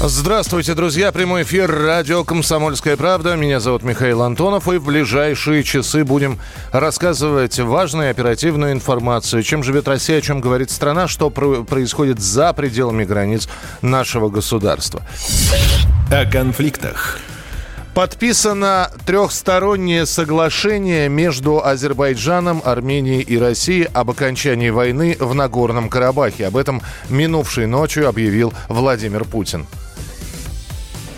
Здравствуйте, друзья. Прямой эфир радио «Комсомольская правда». Меня зовут Михаил Антонов. И в ближайшие часы будем рассказывать важную оперативную информацию. Чем живет Россия, о чем говорит страна, что про- происходит за пределами границ нашего государства. О конфликтах. Подписано трехстороннее соглашение между Азербайджаном, Арменией и Россией об окончании войны в Нагорном Карабахе. Об этом минувшей ночью объявил Владимир Путин.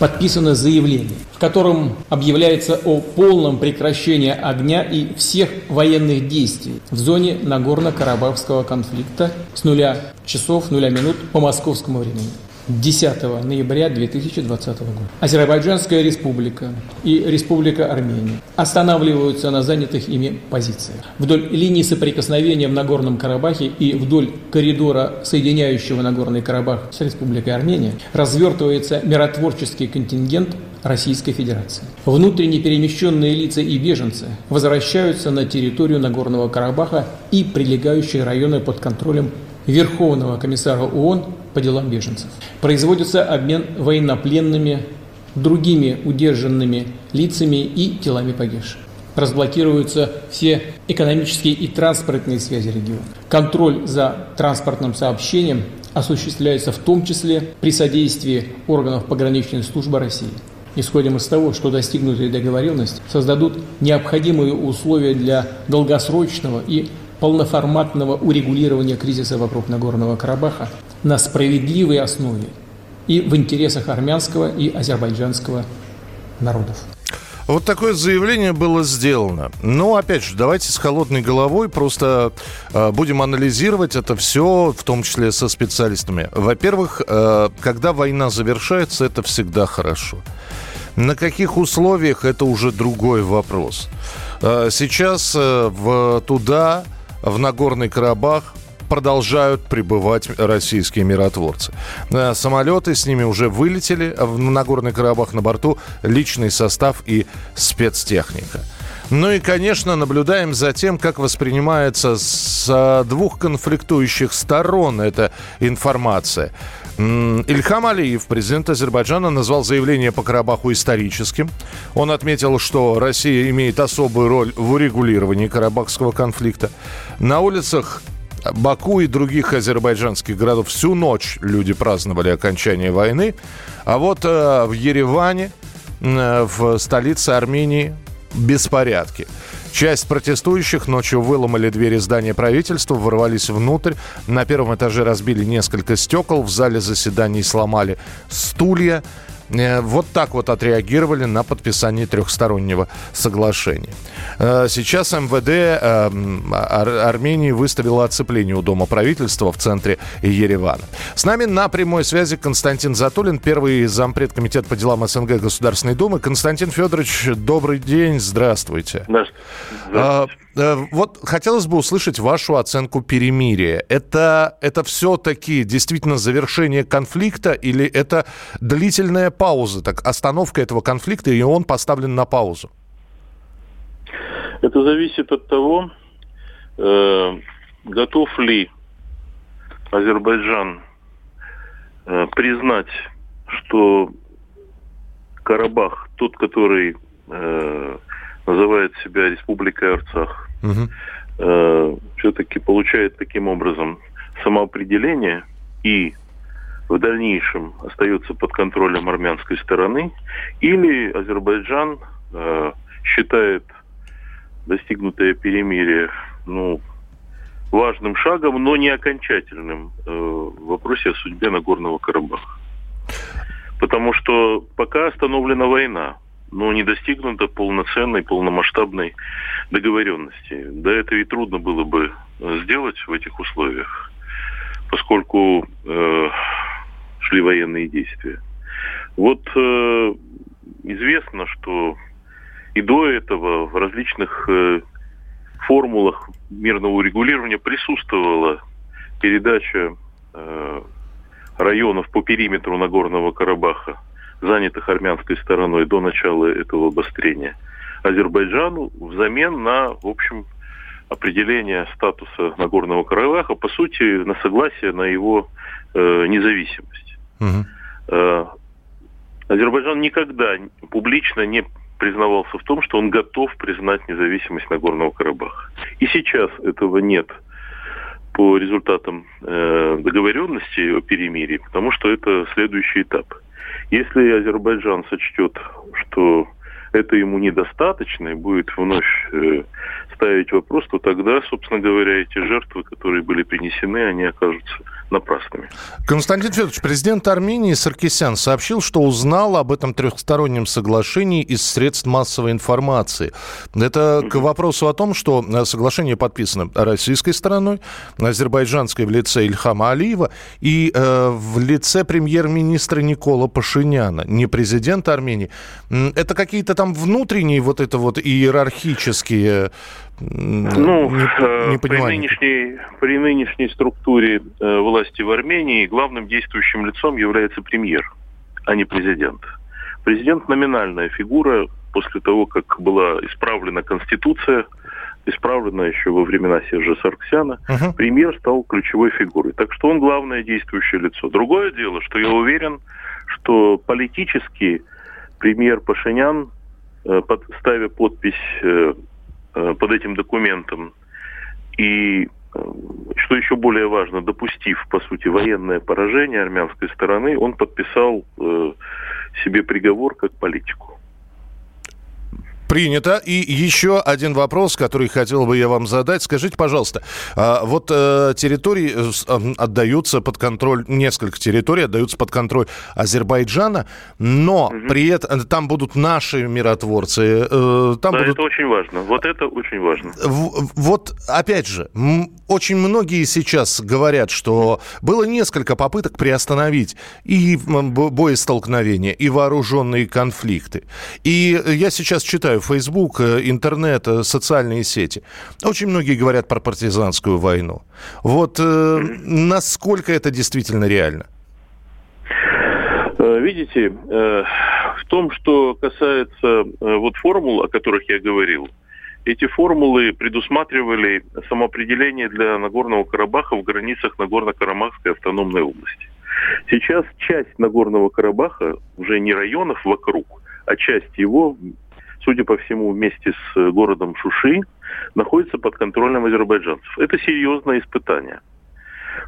Подписано заявление, в котором объявляется о полном прекращении огня и всех военных действий в зоне Нагорно-Карабахского конфликта с нуля часов, нуля минут по московскому времени. 10 ноября 2020 года. Азербайджанская республика и Республика Армения останавливаются на занятых ими позициях. Вдоль линии соприкосновения в Нагорном Карабахе и вдоль коридора, соединяющего Нагорный Карабах с Республикой Армения, развертывается миротворческий контингент Российской Федерации. Внутренне перемещенные лица и беженцы возвращаются на территорию Нагорного Карабаха и прилегающие районы под контролем Верховного комиссара ООН по делам беженцев. Производится обмен военнопленными, другими удержанными лицами и телами погибших. Разблокируются все экономические и транспортные связи региона. Контроль за транспортным сообщением осуществляется в том числе при содействии органов пограничной службы России. Исходим из того, что достигнутые договоренности создадут необходимые условия для долгосрочного и полноформатного урегулирования кризиса вокруг Нагорного Карабаха на справедливой основе и в интересах армянского и азербайджанского народов. Вот такое заявление было сделано. Но, опять же, давайте с холодной головой просто э, будем анализировать это все, в том числе со специалистами. Во-первых, э, когда война завершается, это всегда хорошо. На каких условиях, это уже другой вопрос. Э, сейчас э, в, туда, в Нагорный Карабах, продолжают прибывать российские миротворцы. Э, Самолеты с ними уже вылетели в Нагорный Карабах на борту личный состав и спецтехника. Ну и, конечно, наблюдаем за тем, как воспринимается с двух конфликтующих сторон эта информация. Ильхам Алиев, президент Азербайджана, назвал заявление по Карабаху историческим. Он отметил, что Россия имеет особую роль в урегулировании карабахского конфликта. На улицах Баку и других азербайджанских городов всю ночь люди праздновали окончание войны. А вот э, в Ереване, э, в столице Армении, беспорядки. Часть протестующих ночью выломали двери здания правительства, ворвались внутрь. На первом этаже разбили несколько стекол, в зале заседаний сломали стулья. Э, Вот так вот отреагировали на подписание трехстороннего соглашения. Э, Сейчас МВД э, Армении выставило оцепление у Дома правительства в центре Еревана. С нами на прямой связи Константин Затулин, первый зампред комитета по делам СНГ Государственной Думы. Константин Федорович, добрый день, здравствуйте. А, э, Вот хотелось бы услышать вашу оценку перемирия. Это, это все-таки действительно завершение конфликта или это длительная пауза, так остановка этого конфликта, и он поставлен на паузу? Это зависит от того, э, готов ли Азербайджан э, признать, что Карабах, тот, который э, называет себя Республикой Арцах, Мгм. все-таки получает таким образом самоопределение и в дальнейшем остается под контролем армянской стороны, или Азербайджан э, считает достигнутое перемирие ну, важным шагом, но не окончательным э, в вопросе о судьбе Нагорного Карабаха. Потому что пока остановлена война, но не достигнута полноценной, полномасштабной договоренности. Да это и трудно было бы сделать в этих условиях, поскольку э, шли военные действия. Вот э, известно, что и до этого в различных э, формулах мирного урегулирования присутствовала передача э, районов по периметру Нагорного Карабаха, занятых армянской стороной до начала этого обострения, Азербайджану взамен на, в общем, определение статуса Нагорного Карабаха, по сути, на согласие на его э, независимость. Э, Азербайджан никогда публично не признавался в том, что он готов признать независимость Нагорного Карабаха. И сейчас этого нет по результатам э, договоренности о перемирии, потому что это следующий этап. Если Азербайджан сочтет, что это ему недостаточно и будет вновь э, ставить вопрос, то тогда, собственно говоря, эти жертвы, которые были принесены, они окажутся напрасными. Константин Федорович, президент Армении Саркисян сообщил, что узнал об этом трехстороннем соглашении из средств массовой информации. Это к вопросу о том, что э, соглашение подписано российской стороной, азербайджанской в лице Ильхама Алиева и э, в лице премьер-министра Никола Пашиняна, не президента Армении. Это какие-то там внутренние вот это вот иерархические ну, не, не э, при, нынешней, при нынешней структуре э, власти в Армении главным действующим лицом является премьер, а не президент. Президент номинальная фигура после того, как была исправлена Конституция, исправлена еще во времена Сержа Сарксяна, uh-huh. премьер стал ключевой фигурой. Так что он главное действующее лицо. Другое дело, что я уверен, что политически премьер Пашинян, э, ставя подпись под этим документом. И, э, что еще более важно, допустив, по сути, военное поражение армянской стороны, он подписал э, себе приговор как политику. Принято. И еще один вопрос, который хотел бы я вам задать. Скажите, пожалуйста, а, вот э, территории э, отдаются под контроль, несколько территорий отдаются под контроль Азербайджана, но угу. при этом там будут наши миротворцы. Э, там да, будут... это очень важно. Вот это очень важно. Вот, опять же, очень многие сейчас говорят, что было несколько попыток приостановить и боестолкновения, и вооруженные конфликты. И я сейчас читаю Facebook, э, интернет, э, социальные сети. Очень многие говорят про партизанскую войну. Вот э, насколько это действительно реально? Э, видите, в том, что касается вот формул, о которых я говорил, эти формулы предусматривали самоопределение для Нагорного Карабаха в границах Нагорно-Карабахской автономной области. Сейчас часть Нагорного Карабаха, уже не районов вокруг, а часть его судя по всему, вместе с э, городом Шуши, находится под контролем азербайджанцев. Это серьезное испытание.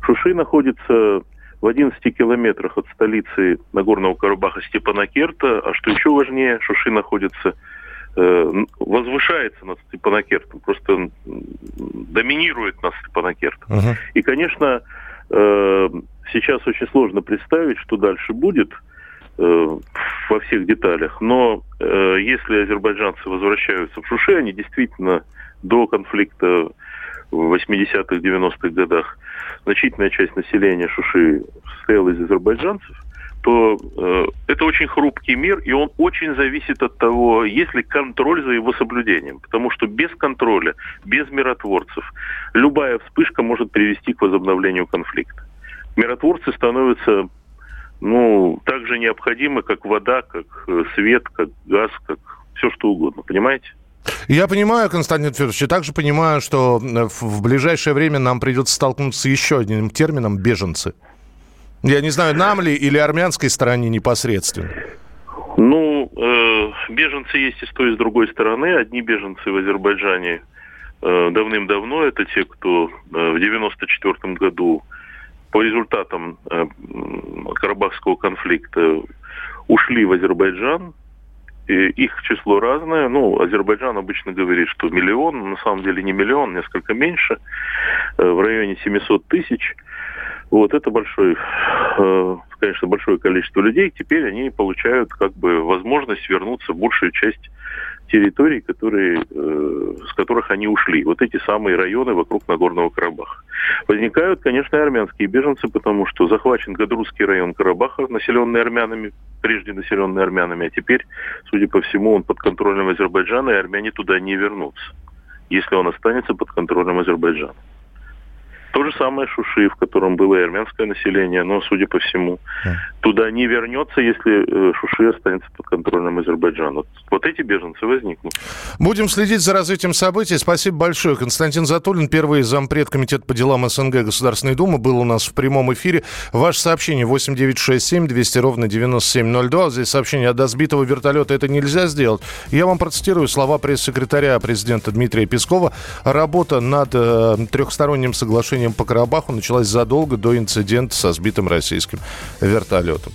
Шуши находится в 11 километрах от столицы Нагорного Карабаха Степанакерта, а что еще важнее, Шуши находится э, возвышается над Степанакертом, просто доминирует над Степанакертом. Uh-huh. И, конечно, э, сейчас очень сложно представить, что дальше будет – во всех деталях. Но э, если азербайджанцы возвращаются в Шуши, они действительно до конфликта в 80-х, 90-х годах значительная часть населения Шуши состояла из азербайджанцев, то э, это очень хрупкий мир, и он очень зависит от того, есть ли контроль за его соблюдением. Потому что без контроля, без миротворцев, любая вспышка может привести к возобновлению конфликта. Миротворцы становятся ну, так же необходимы, как вода, как э, свет, как газ, как все что угодно, понимаете? Я понимаю, Константин Федорович, и также понимаю, что э, в ближайшее время нам придется столкнуться с еще одним термином «беженцы». Я не знаю, нам ли или армянской стороне непосредственно. Ну, э, беженцы есть и с той, и с другой стороны. Одни беженцы в Азербайджане э, давным-давно, это те, кто э, в 94 году по результатам э, Карабахского конфликта ушли в Азербайджан. И их число разное. Ну, Азербайджан обычно говорит, что миллион, на самом деле не миллион, несколько меньше, э, в районе 700 тысяч. Вот это большой, э, конечно, большое количество людей. Теперь они получают как бы возможность вернуться большую часть территорий, которые, э, с которых они ушли. Вот эти самые районы вокруг Нагорного Карабаха. Возникают, конечно, армянские беженцы, потому что захвачен Гадрусский район Карабаха, населенный армянами, прежде населенный армянами, а теперь, судя по всему, он под контролем Азербайджана, и армяне туда не вернутся. если он останется под контролем Азербайджана. То же самое Шуши, в котором было и армянское население, но, судя по всему, туда не вернется, если э, Шуши останется под контролем Азербайджана. Вот эти беженцы возникнут. Будем следить за развитием событий. Спасибо большое. Константин Затулин, первый зампред Комитета по делам СНГ Государственной Думы, был у нас в прямом эфире. Ваше сообщение 8967 200 ровно 9702. Здесь сообщение от сбитого вертолета. Это нельзя сделать. Я вам процитирую слова пресс-секретаря президента Дмитрия Пескова. Работа над э, трехсторонним соглашением движением по Карабаху началась задолго до инцидента со сбитым российским вертолетом.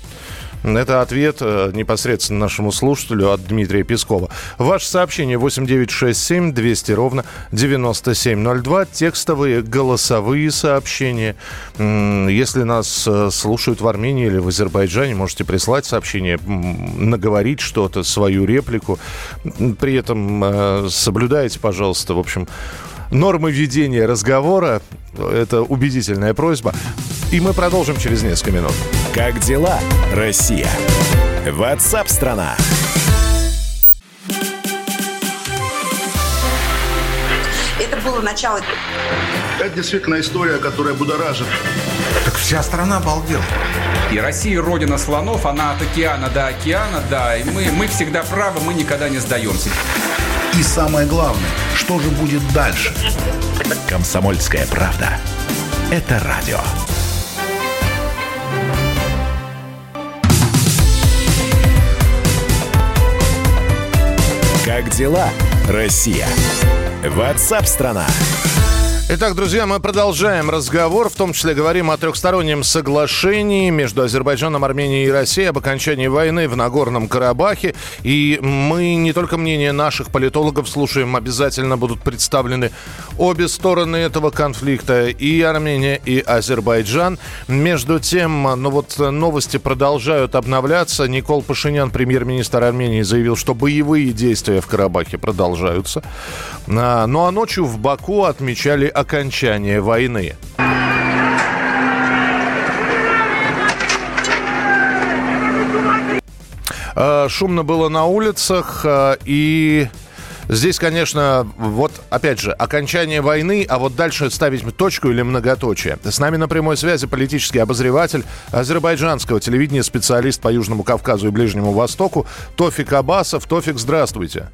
Это ответ э, непосредственно нашему слушателю от Дмитрия Пескова. Ваше сообщение 8967 200 ровно 9702. Текстовые, голосовые сообщения. Если нас э, слушают в Армении или в Азербайджане, можете прислать сообщение, наговорить что-то, свою реплику. При этом э, соблюдайте, пожалуйста, в общем, нормы ведения разговора. Это убедительная просьба. И мы продолжим через несколько минут. Как дела, Россия? Ватсап-страна! Это было начало. Это действительно история, которая будоражит. Так вся страна обалдела. И Россия родина слонов, она от океана до океана, да. И мы, мы всегда правы, мы никогда не сдаемся. И самое главное, что же будет дальше? Комсомольская правда. Это радио. Как дела, Россия? Ватсап-страна! Итак, друзья, мы продолжаем разговор, в том числе говорим о трехстороннем соглашении между Азербайджаном, Арменией и Россией об окончании войны в Нагорном Карабахе. И мы не только мнение наших политологов слушаем, обязательно будут представлены обе стороны этого конфликта, и Армения, и Азербайджан. Между тем, ну вот новости продолжают обновляться. Никол Пашинян, премьер-министр Армении, заявил, что боевые действия в Карабахе продолжаются. А, ну а ночью в Баку отмечали окончания войны. А, шумно было на улицах, а, и Здесь, конечно, вот опять же, окончание войны, а вот дальше ставить точку или многоточие. С нами на прямой связи политический обозреватель азербайджанского телевидения, специалист по Южному Кавказу и Ближнему Востоку Тофик Абасов. Тофик. Здравствуйте,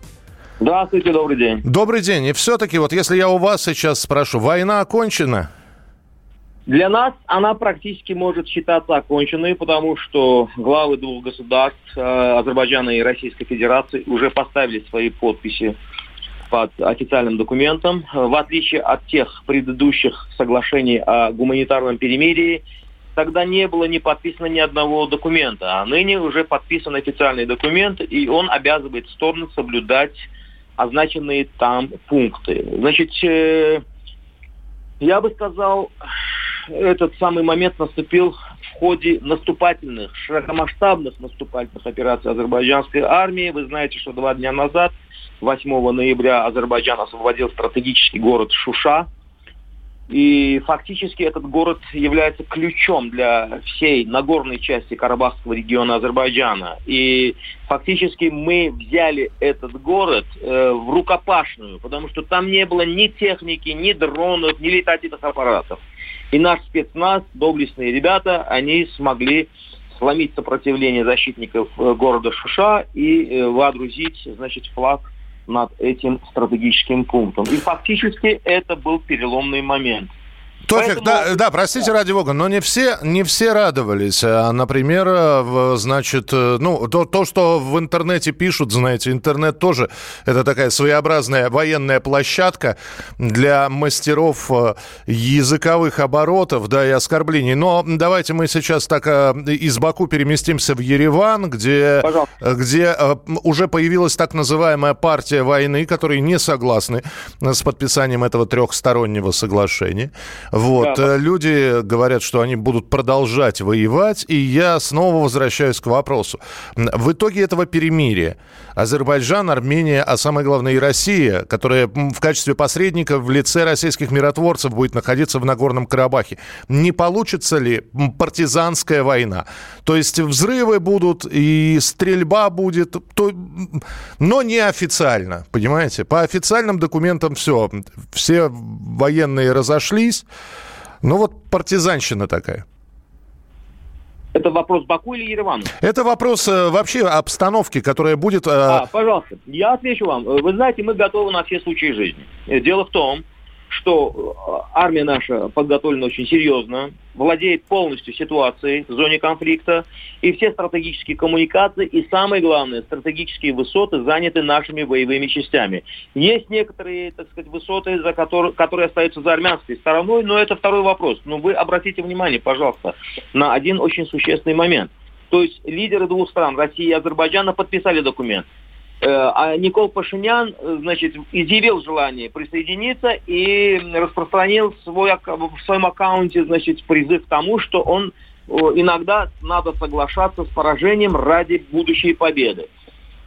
добрый день. Добрый день. И все-таки, вот если я у вас сейчас спрошу, война окончена? Для нас она практически может считаться оконченной, потому что главы двух государств, э, Азербайджана и Российской Федерации, уже поставили свои подписи под официальным документом. В отличие от тех предыдущих соглашений о гуманитарном перемирии, тогда не было не подписано ни одного документа, а ныне уже подписан официальный документ, и он обязывает стороны соблюдать означенные там пункты. Значит, э, я бы сказал, этот самый момент наступил в ходе наступательных, широкомасштабных наступательных операций азербайджанской армии. Вы знаете, что два дня назад, 8 ноября, Азербайджан освободил стратегический город Шуша – и фактически этот город является ключом для всей нагорной части Карабахского региона Азербайджана. И фактически мы взяли этот город э, в рукопашную, потому что там не было ни техники, ни дронов, ни летательных аппаратов. И наш спецназ, доблестные ребята, они смогли сломить сопротивление защитников э, города Шуша и э, водрузить, значит, флаг над этим стратегическим пунктом. И фактически это был переломный момент. Тофик, Поэтому... да, да, простите ради бога, но не все, не все радовались. А, например, э, значит, э, ну, то, то, что в интернете пишут, знаете, интернет тоже это такая своеобразная военная площадка для мастеров э, языковых оборотов, да, и оскорблений. Но давайте мы сейчас так из Баку переместимся в Ереван, где, где уже появилась так называемая партия войны, которые не согласны с подписанием этого трехстороннего соглашения. Вот. Да. Э, люди говорят, что они будут продолжать воевать, и я снова возвращаюсь к вопросу. В итоге этого перемирия Азербайджан, Армения, а самое главное и Россия, которая в качестве посредника в лице российских миротворцев будет находиться в Нагорном Карабахе, не получится ли партизанская война? То есть взрывы будут и стрельба будет, то, но не официально, понимаете? По официальным документам все, все военные разошлись, ну вот партизанщина такая. Это вопрос Баку или Еревану? Это вопрос э, вообще обстановки, которая будет... Э... А, пожалуйста, я отвечу вам. Вы знаете, мы готовы на все случаи жизни. Дело в том, что э, армия наша подготовлена очень серьезно, владеет полностью ситуацией в зоне конфликта, и все стратегические коммуникации, и самое главное, стратегические высоты заняты нашими боевыми частями. Есть некоторые, так сказать, высоты, за которые, которые остаются за армянской стороной, но это второй вопрос. Но вы обратите внимание, пожалуйста, на один очень существенный момент. То есть лидеры двух стран, России и Азербайджана, подписали документ. Э, а Никол Пашинян, э, значит, изъявил желание присоединиться и распространил свой, в своем аккаунте, значит, призыв к тому, что он иногда надо соглашаться с поражением ради будущей победы.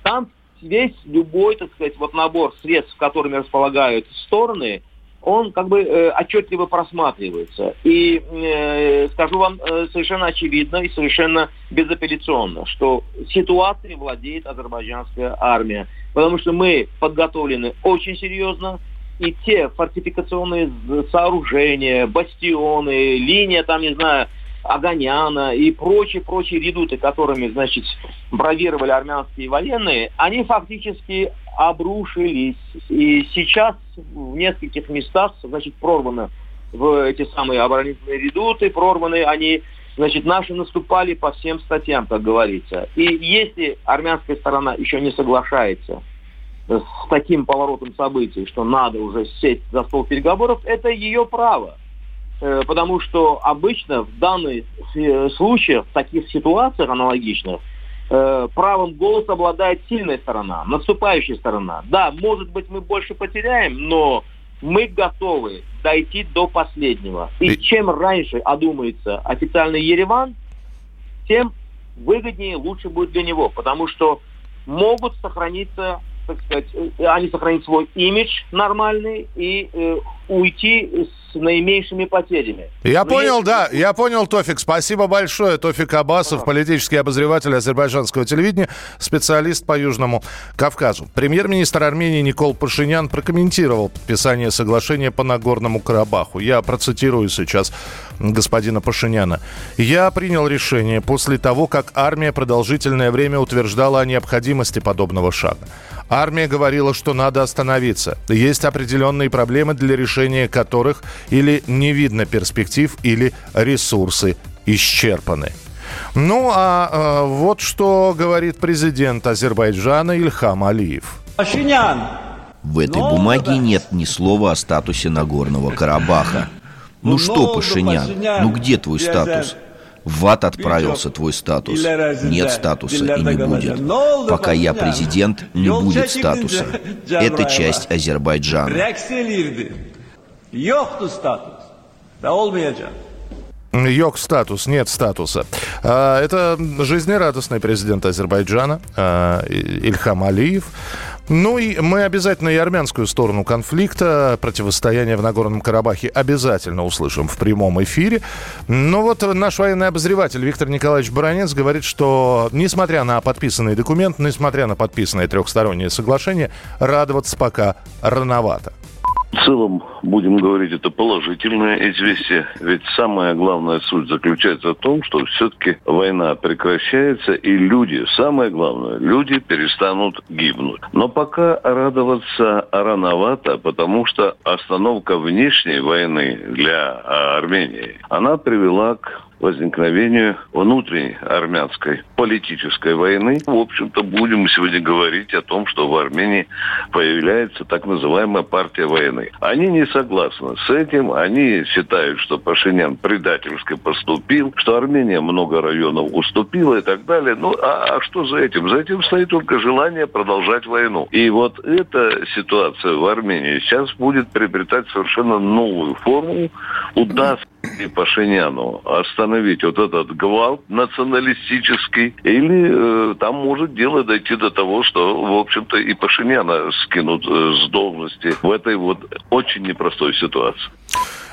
Там весь любой, так сказать, вот набор средств, которыми располагают стороны, он как бы э, отчетливо просматривается. И э, скажу вам э, совершенно очевидно и совершенно безапелляционно, что ситуацией владеет азербайджанская армия. Потому что мы подготовлены очень серьезно, и те фортификационные сооружения, бастионы, линия, там, не знаю, Аганяна и прочие-прочие редуты, которыми, значит, бравировали армянские военные, они фактически обрушились. И сейчас в нескольких местах, значит, прорваны в эти самые оборонительные редуты, прорваны они, значит, наши наступали по всем статьям, как говорится. И если армянская сторона еще не соглашается с таким поворотом событий, что надо уже сесть за стол переговоров, это ее право. Э, потому что обычно в данных э, случаях, в таких ситуациях аналогичных, э, правом голоса обладает сильная сторона, наступающая сторона. Да, может быть, мы больше потеряем, но мы готовы дойти до последнего. И чем раньше одумается официальный Ереван, тем выгоднее, лучше будет для него, потому что могут сохраниться так сказать, они сохранить свой имидж нормальный и э, уйти с наименьшими потерями. Я Но понял, есть... да, я понял, Тофик. Спасибо большое. Тофик Абасов, политический обозреватель азербайджанского телевидения, специалист по Южному Кавказу. Премьер-министр Армении Никол Пашинян прокомментировал подписание соглашения по Нагорному Карабаху. Я процитирую сейчас господина Пашиняна. «Я принял решение после того, как армия продолжительное время утверждала о необходимости подобного шага. Армия говорила, что надо остановиться. Есть определенные проблемы, для решения которых или не видно перспектив, или ресурсы исчерпаны. Ну а э, вот что говорит президент Азербайджана Ильхам Алиев. В этой бумаге нет ни слова о статусе Нагорного Карабаха. Ну что, Пашинян, ну где твой статус? В ад отправился твой статус. Нет статуса и не будет. Пока я президент, не будет статуса. Это часть Азербайджана. Йог статус, нет статуса. А, это жизнерадостный президент Азербайджана а, Ильхам Алиев. Ну и мы обязательно и армянскую сторону конфликта, противостояния в Нагорном Карабахе обязательно услышим в прямом эфире. Но вот наш военный обозреватель Виктор Николаевич Баранец говорит, что несмотря на подписанный документ, несмотря на подписанное трехстороннее соглашение, радоваться пока рановато. В целом, будем говорить, это положительное известие. Ведь самая главная суть заключается в том, что все-таки война прекращается, и люди, самое главное, люди перестанут гибнуть. Но пока радоваться рановато, потому что остановка внешней войны для Армении, она привела к возникновению внутренней армянской политической войны. В общем-то, будем сегодня говорить о том, что в Армении появляется так называемая партия войны. Они не согласны с этим, они считают, что Пашинян предательски поступил, что Армения много районов уступила и так далее. Ну, а, а что за этим? За этим стоит только желание продолжать войну. И вот эта ситуация в Армении сейчас будет приобретать совершенно новую форму. Удастся и Пашиняну остановить вот этот гвалт националистический, или э, там может дело дойти до того, что, в общем-то, и Пашиняна скинут э, с должности в этой вот очень непростой ситуации.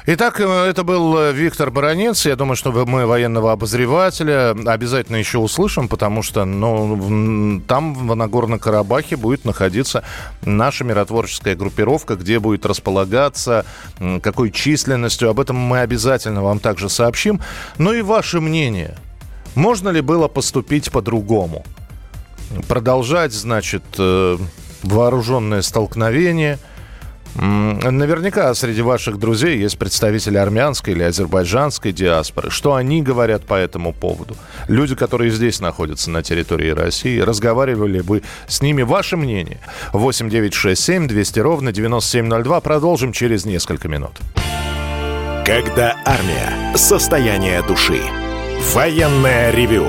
Итак, э, это был э, Виктор Баранец. Я думаю, что мы военного обозревателя обязательно еще услышим, потому что ну, там, в Нагорном Карабахе, будет находиться наша миротворческая группировка, где будет располагаться, какой численностью. Об этом мы обязательно вам также сообщим. Ну и ваше мнение. Можно ли было поступить по-другому? Продолжать, значит, э, вооруженное столкновение – Наверняка среди ваших друзей есть представители армянской или азербайджанской диаспоры. Что они говорят по этому поводу? Люди, которые здесь находятся на территории России, разговаривали бы с ними? Ваше мнение? 8 9 6 7 200 ровно 9702. Продолжим через несколько минут. Когда армия. Состояние души. Военное ревю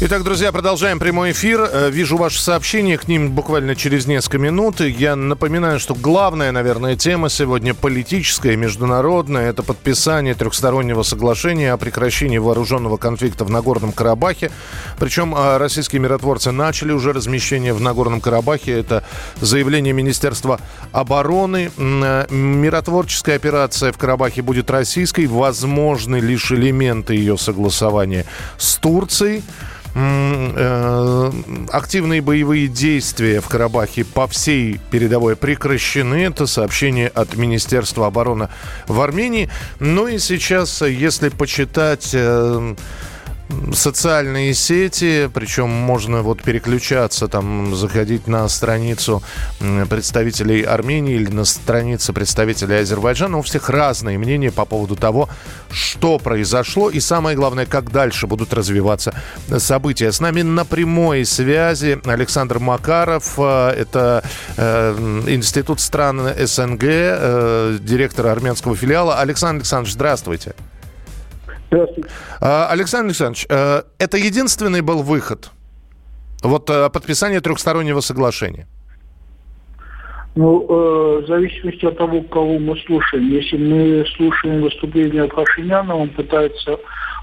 Итак, друзья, продолжаем прямой эфир. Э, вижу ваши сообщения, к ним буквально через несколько минут. Я напоминаю, что главная, наверное, тема сегодня политическая, международная. Это подписание трехстороннего соглашения о прекращении вооруженного конфликта в Нагорном Карабахе. Причем э, российские миротворцы начали уже размещение в Нагорном Карабахе. Это заявление Министерства обороны. Э, миротворческая операция в Карабахе будет российской. Возможны лишь элементы ее согласования с Турцией. Э, активные боевые действия в Карабахе по всей передовой прекращены. Это сообщение от Министерства обороны в Армении. Ну и сейчас, если почитать э, социальные сети, причем можно вот переключаться, там, заходить на страницу представителей Армении или на страницу представителей Азербайджана. У всех разные мнения по поводу того, что произошло и, самое главное, как дальше будут развиваться события. С нами на прямой связи Александр Макаров, э, это э, Институт стран СНГ, э, директор армянского филиала. Александр Александрович, здравствуйте. Здравствуйте. А, Александр Александрович, э, это единственный был выход? Вот э, подписание трехстороннего соглашения? Ну, э, в зависимости от того, кого мы слушаем. Если мы слушаем выступление Пашиняна, он пытается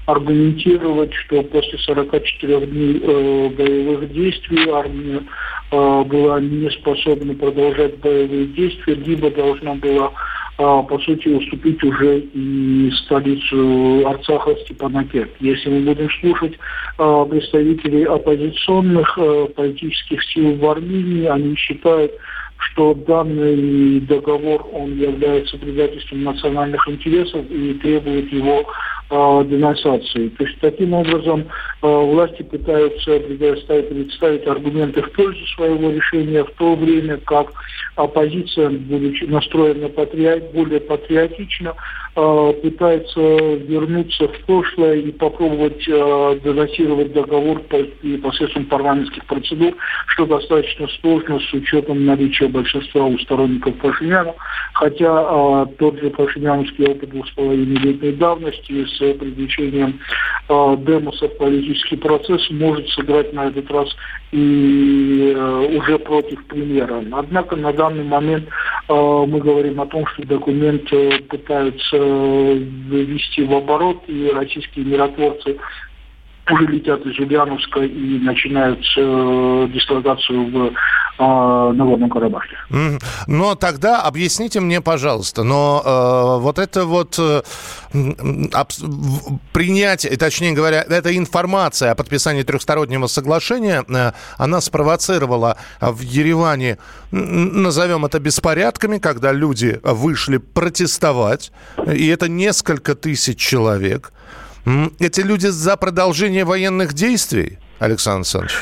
аргументировать, что после 44 дней э, боевых действий армия э, была не способна продолжать боевые действия, либо должна была а, по сути, уступить уже и столицу Арцаха Степанакерт. Если мы будем слушать а, представителей оппозиционных а, политических сил в Армении, они считают, что данный договор он является предательством национальных интересов и требует его э, денонсации. То есть таким образом э, власти пытаются предоставить, представить аргументы в пользу своего решения, в то время как оппозиция, будучи настроена патриот, более патриотично, э, пытается вернуться в прошлое и попробовать э, денонсировать договор по, посредством парламентских процедур, что достаточно сложно с учетом наличия большинства у сторонников Пашиняна, хотя э, тот же пашиняновский опыт двух с половиной летней давности с привлечением э, демоса в политический процесс может сыграть на этот раз и э, уже против премьера. Однако на данный момент э, мы говорим о том, что документ э, пытаются ввести в оборот, и российские миротворцы уже летят из Ульяновска и начинают э, дислокацию в э, Нагорном Карабахе. Но тогда объясните мне, пожалуйста, но э, вот это вот э, принятие, точнее говоря, эта информация о подписании трехстороннего соглашения, э, она спровоцировала в Ереване, назовем это беспорядками, когда люди вышли протестовать, и это несколько тысяч человек. Эти люди за продолжение военных действий, Александр Александрович?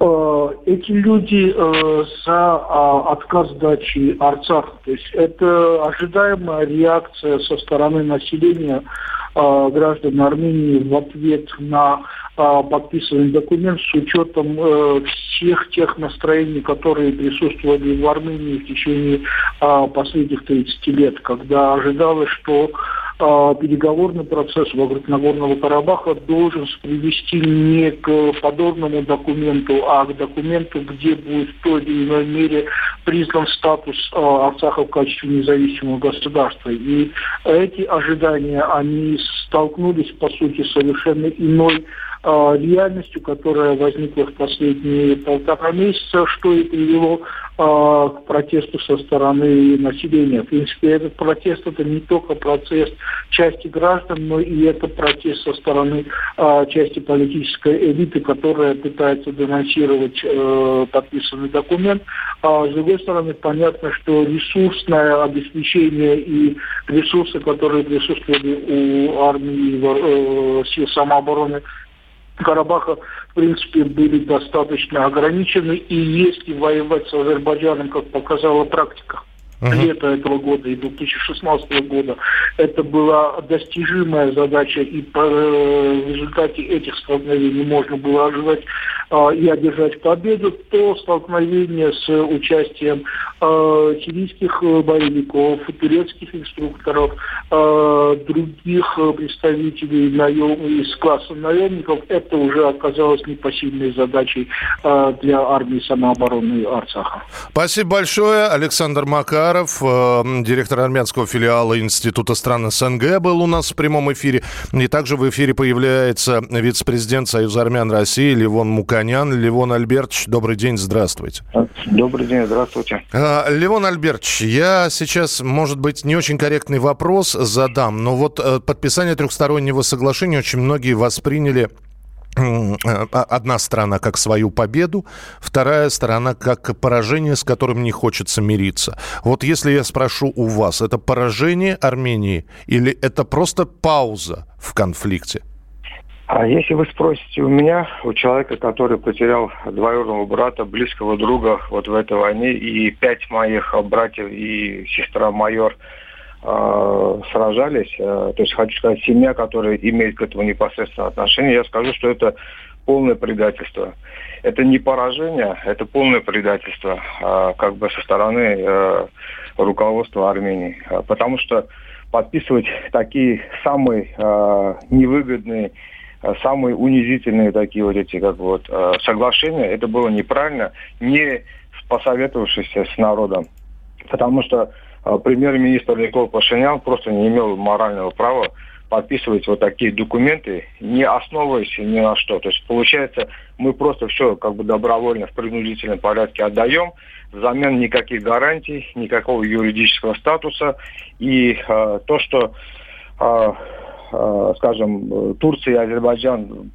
Э, эти люди э, за а, отказ дачи Арцах. То есть это ожидаемая реакция со стороны населения э, граждан Армении в ответ на подписанный документ с учетом всех тех настроений, которые присутствовали в Армении в течение последних 30 лет, когда ожидалось, что а, переговорный процесс вокруг Нагорного Карабаха должен привести не к подобному документу, а к документу, где будет в той или иной мере признан статус а, Арцаха в качестве независимого государства. И эти ожидания, они столкнулись, по сути, совершенно иной а, реальностью, которая возникла в последние полтора месяца, что и привело а, к протесту со стороны населения. В принципе, этот протест это не только протест части граждан, но и это протест со стороны а, части политической элиты, которая пытается денонсировать э, подписанный документ. А с другой стороны, понятно, что ресурсное обеспечение и ресурсы, которые присутствовали у армии, э, сил самообороны Карабаха, в принципе, были достаточно ограничены. И если воевать с Азербайджаном, как показала практика, uh-huh. лета этого года и 2016 года. Это была достижимая задача, и по, э, в результате этих столкновений можно было ожидать э, и одержать победу, то столкновение с участием сирийских боевиков, турецких инструкторов, э, других представителей наем, из класса наемников, это уже оказалось непосильной задачей э, для армии самообороны Арцаха. Спасибо большое, Александр Макар. Макаров, э, директор армянского филиала Института стран СНГ, был у нас в прямом эфире. И также в эфире появляется вице-президент Союза армян России Левон Муканян. Левон Альбертович, добрый день, здравствуйте. Добрый день, здравствуйте. Э, Левон Альбертович, я сейчас, может быть, не очень корректный вопрос задам, но вот э, подписание трехстороннего соглашения очень многие восприняли Э, одна сторона как свою победу, вторая сторона как поражение, с которым не хочется мириться. Вот если я спрошу у вас, это поражение Армении или это просто пауза в конфликте? А если вы спросите у меня, у человека, который потерял двоюродного брата, близкого друга вот в этой войне, и пять моих братьев и сестра майор – э, сражались. Э, то есть хочу сказать, семья, которая имеет к этому непосредственное отношение, я скажу, что это полное предательство. Это не поражение, это полное предательство э, как бы со стороны э, руководства Армении. Потому что подписывать такие самые э, невыгодные самые унизительные такие вот эти как вот э, соглашения, это было неправильно, не посоветовавшись с народом. Потому что а премьер-министр Никол Пашинян просто не имел морального права подписывать вот такие документы, не основываясь ни на что. То есть, получается, мы просто все как бы добровольно в принудительном порядке отдаем, взамен никаких гарантий, никакого юридического статуса. И э, то, что, э, э, скажем, Турция и Азербайджан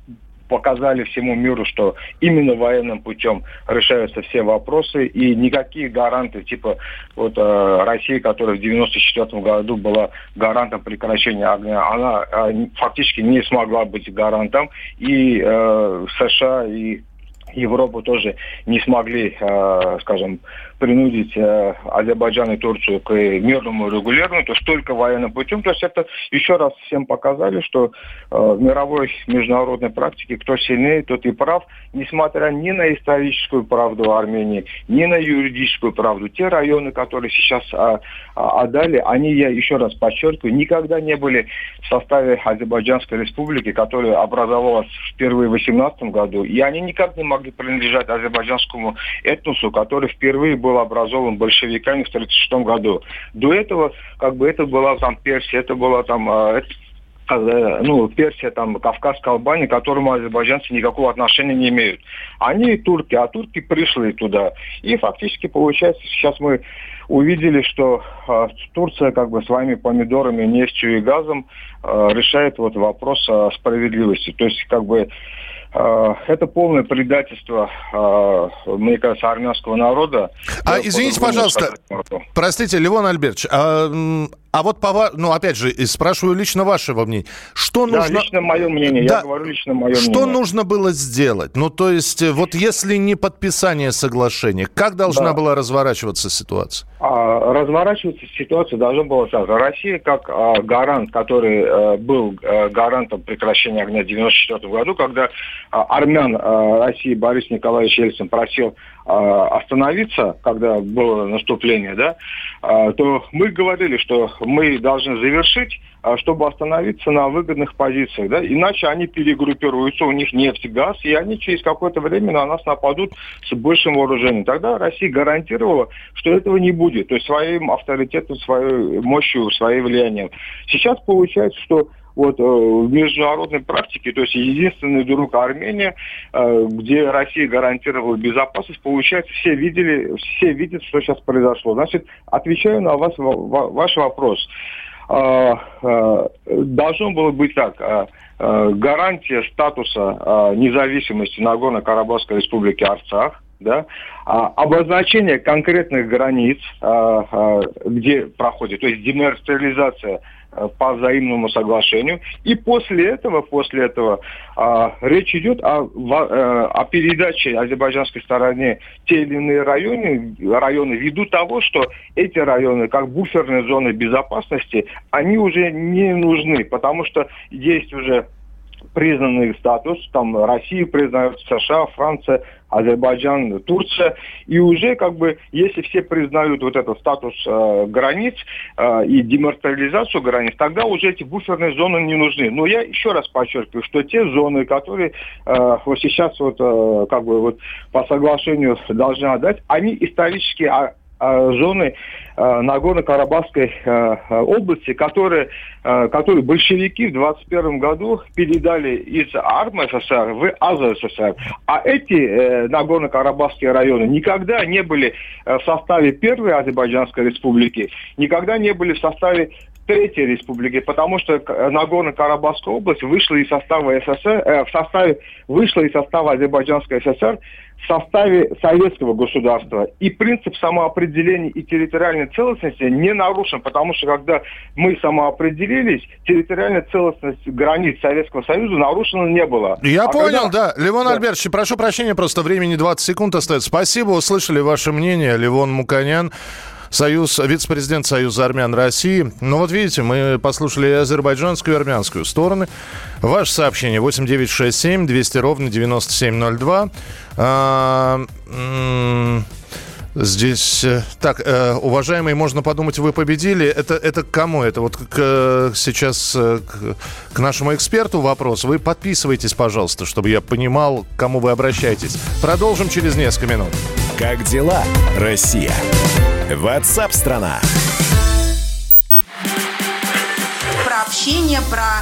показали всему миру, что именно военным путем решаются все вопросы, и никакие гаранты, типа вот э, Россия, которая в 1994 году была гарантом прекращения огня, она э, фактически не смогла быть гарантом, и э, США и Европу тоже не смогли, э, скажем, принудить э, Азербайджан и Турцию к мирному регулированию, то есть только военным путем. То есть это еще раз всем показали, что э, в мировой международной практике кто сильнее, тот и прав, несмотря ни на историческую правду Армении, ни на юридическую правду. Те районы, которые сейчас а, а, отдали, они, я еще раз подчеркиваю, никогда не были в составе Азербайджанской республики, которая образовалась впервые в 18 году, и они никак не могли принадлежать азербайджанскому этносу, который впервые был образован большевиками в 1936 году. До этого, как бы, это была там Персия, это была там а, ну, Персия, там, Кавказская Албания, к которому азербайджанцы никакого отношения не имеют. Они турки, а турки пришли туда. И фактически, получается, сейчас мы увидели, что э, Турция как бы своими помидорами, нефтью и газом э, решает вот вопрос о справедливости. То есть как бы э, это полное предательство, мне кажется, армянского народа. А извините, пожалуйста, простите, Левон Альбертович, а, а вот по ну опять же спрашиваю лично вашего мнения, что да, нужно? лично мое мнение. Да. Я говорю лично мое что мнение. Что нужно было сделать? Ну то есть э, вот если не подписание соглашения, как должна да. была разворачиваться ситуация? А, разворачиваться ситуация должна была так: Россия как а, гарант, который а, был а, гарантом прекращения огня в 1994 году, когда а, армян а, России Борис Николаевич Ельцин просил остановиться, когда было наступление, да, а, то мы говорили, что мы должны завершить, а, чтобы остановиться на выгодных позициях, да, иначе они перегруппируются, у них нефть, газ, и они через какое-то время на нас нападут с большим вооружением. Тогда Россия гарантировала, что этого не будет, то есть своим авторитетом, своей мощью, своим влиянием. Сейчас получается, что вот, э, в международной практике, то есть единственный друг Армения, э, где Россия гарантировала безопасность, получается, все видели, все видят, что сейчас произошло. Значит, отвечаю на вас, ваш вопрос. А, а, должно было быть так. А, гарантия статуса независимости Нагорно-Карабахской республики Арцах, да, обозначение конкретных границ, где проходит, то есть демилитаризация Э, по взаимному соглашению. И после этого, после этого а, речь идет о, э, о передаче азербайджанской стороне те или иные районы, районы ввиду того, что эти районы, как буферные зоны безопасности, они уже не нужны, потому что есть уже признанный статус, там Россия признает, США, Франция, Азербайджан, Турция, и уже как бы, если все признают вот этот статус э, границ э, и демартериализацию границ, тогда уже эти буферные зоны не нужны. Но я еще раз подчеркиваю, что те зоны, которые э, вот сейчас вот э, как бы вот по соглашению должны отдать, они исторически а, зоны э, Нагорно-Карабахской э, области, которые, э, которые большевики в 21 году передали из АРМ СССР в АЗССР. А эти Нагорно-Карабахские районы никогда не были в составе первой Азербайджанской республики, никогда не были в составе Третьей республики, потому что Нагорно-Карабахская область вышла из состава СССР, э, в составе, вышла из состава Азербайджанской ССР в составе советского государства. И принцип самоопределения и территориальной целостности не нарушен, потому что когда мы самоопределились, территориальная целостность границ Советского Союза нарушена не было. Я а понял, когда... да. Левон да. Альбертович, прошу прощения, просто времени 20 секунд остается. Спасибо, услышали ваше мнение. Левон Муканян. Союз, вице-президент Союза армян России. Ну вот видите, мы послушали азербайджанскую, и армянскую стороны. Ваше сообщение 8967 200 ровно 9702. А, Здесь э, так, э, уважаемые, можно подумать, вы победили. Это, это к кому? Это вот к, сейчас э, к, к нашему эксперту вопрос. Вы подписывайтесь, пожалуйста, чтобы я понимал, к кому вы обращаетесь. Продолжим через несколько минут. Как дела, Россия? Ватсап-страна! Про общение, про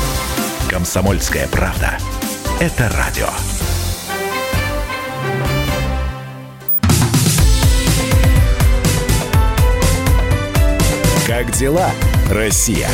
«Комсомольская правда». Это радио. Как дела, Россия?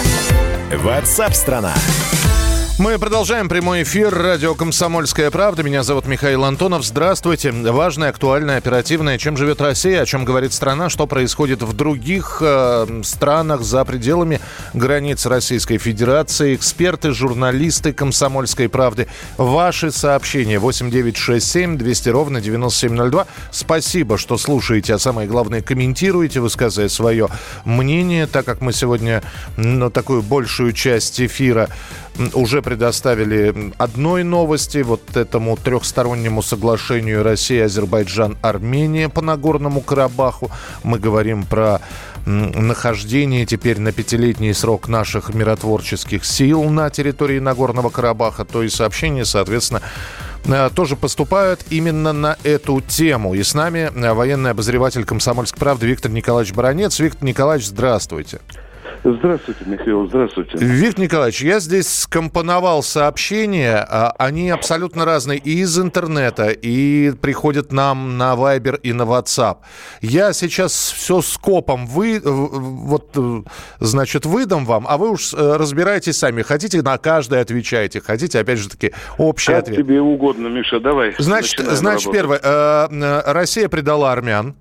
Ватсап-страна! страна мы продолжаем прямой эфир. Радио «Комсомольская правда». Меня зовут Михаил Антонов. Здравствуйте. Важное, актуальное, оперативное. Чем живет Россия, о чем говорит страна, что происходит в других э, странах за пределами границ Российской Федерации. Эксперты, журналисты «Комсомольской правды». Ваши сообщения 8967 200 ровно 9702. Спасибо, что слушаете, а самое главное, комментируете, высказывая свое мнение, так как мы сегодня ну, такую большую часть эфира уже предоставили одной новости, вот этому трехстороннему соглашению Россия, Азербайджан, Армения по Нагорному Карабаху. Мы говорим про нахождение теперь на пятилетний срок наших миротворческих сил на территории Нагорного Карабаха. То есть сообщения, соответственно, э, тоже поступают именно на эту тему. И с нами э, военный обозреватель «Комсомольской правды» Виктор Николаевич Баранец. Виктор Николаевич. Здравствуйте, Михаил, здравствуйте. Виктор Николаевич, я здесь скомпоновал сообщения, а, они абсолютно разные и из интернета, и приходят нам на Viber и на WhatsApp. Я сейчас все скопом вы, вот, значит, выдам вам, а вы уж э, разбирайтесь сами. Хотите, на каждое отвечайте, хотите, опять же таки, общий как ответ. тебе угодно, Миша, давай. Значит, значит первое. Э, э, Россия предала армян.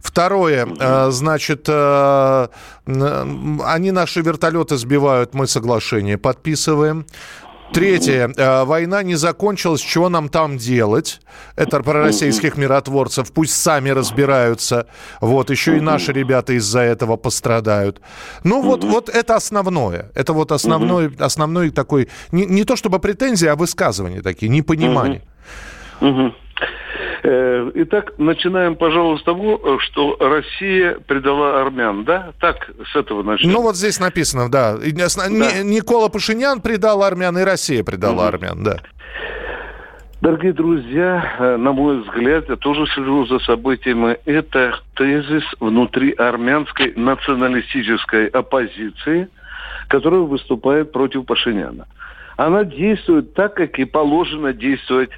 Второе, э, значит, э, они наши вертолеты сбивают, мы соглашение подписываем. Третье. Э, война не закончилась. Чего нам там делать? Это про российских миротворцев. Пусть сами разбираются. Вот. Еще и наши ребята из-за этого пострадают. Ну, вот, вот это основное. Это вот основной, основной такой... Не, не то чтобы претензии, а высказывания такие, непонимание. Э, итак, начинаем, пожалуй, с того, что Россия предала армян, да? Так, с этого начнем. Ну, вот здесь написано, да. да. Никола Пашинян предал армян, и Россия предала угу. армян, да. Дорогие друзья, э, на мой взгляд, я тоже слежу за событиями. Это тезис внутри армянской националистической оппозиции, которая выступает против Пашиняна. Она действует так, как и положено действовать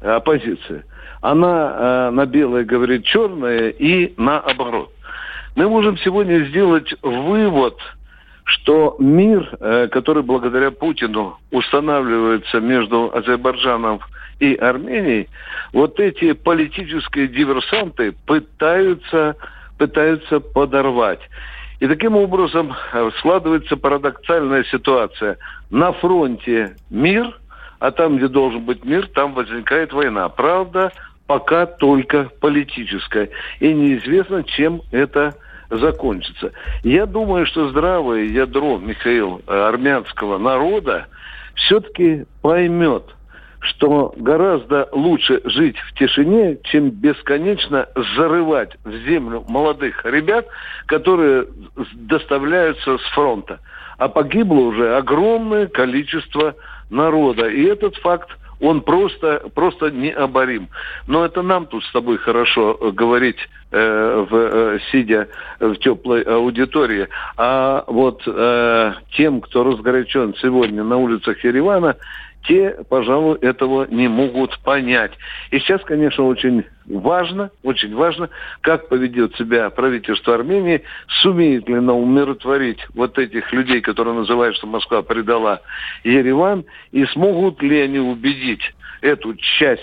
оппозиции она э, на белое говорит черное и наоборот. Мы можем сегодня сделать вывод, что мир, э, который благодаря Путину устанавливается между Азербайджаном и Арменией, вот эти политические диверсанты пытаются, пытаются подорвать. И таким образом э, складывается парадоксальная ситуация. На фронте мир, а там, где должен быть мир, там возникает война. Правда, пока только политическое. И неизвестно, чем это закончится. Я думаю, что здравое ядро, Михаил, э, армянского народа все-таки поймет, что гораздо лучше жить в тишине, чем бесконечно зарывать в землю молодых ребят, которые доставляются с фронта. А погибло уже огромное количество народа. И этот факт он просто, просто необорим. Но это нам тут с тобой хорошо э, говорить, э, в, э, сидя в теплой аудитории. А вот э, тем, кто разгорячен сегодня на улицах Еревана, те, пожалуй, этого не могут понять. И сейчас, конечно, очень важно, очень важно, как поведет себя правительство Армении, сумеет ли оно умиротворить вот этих людей, которые называют, что Москва предала Ереван, и смогут ли они убедить эту часть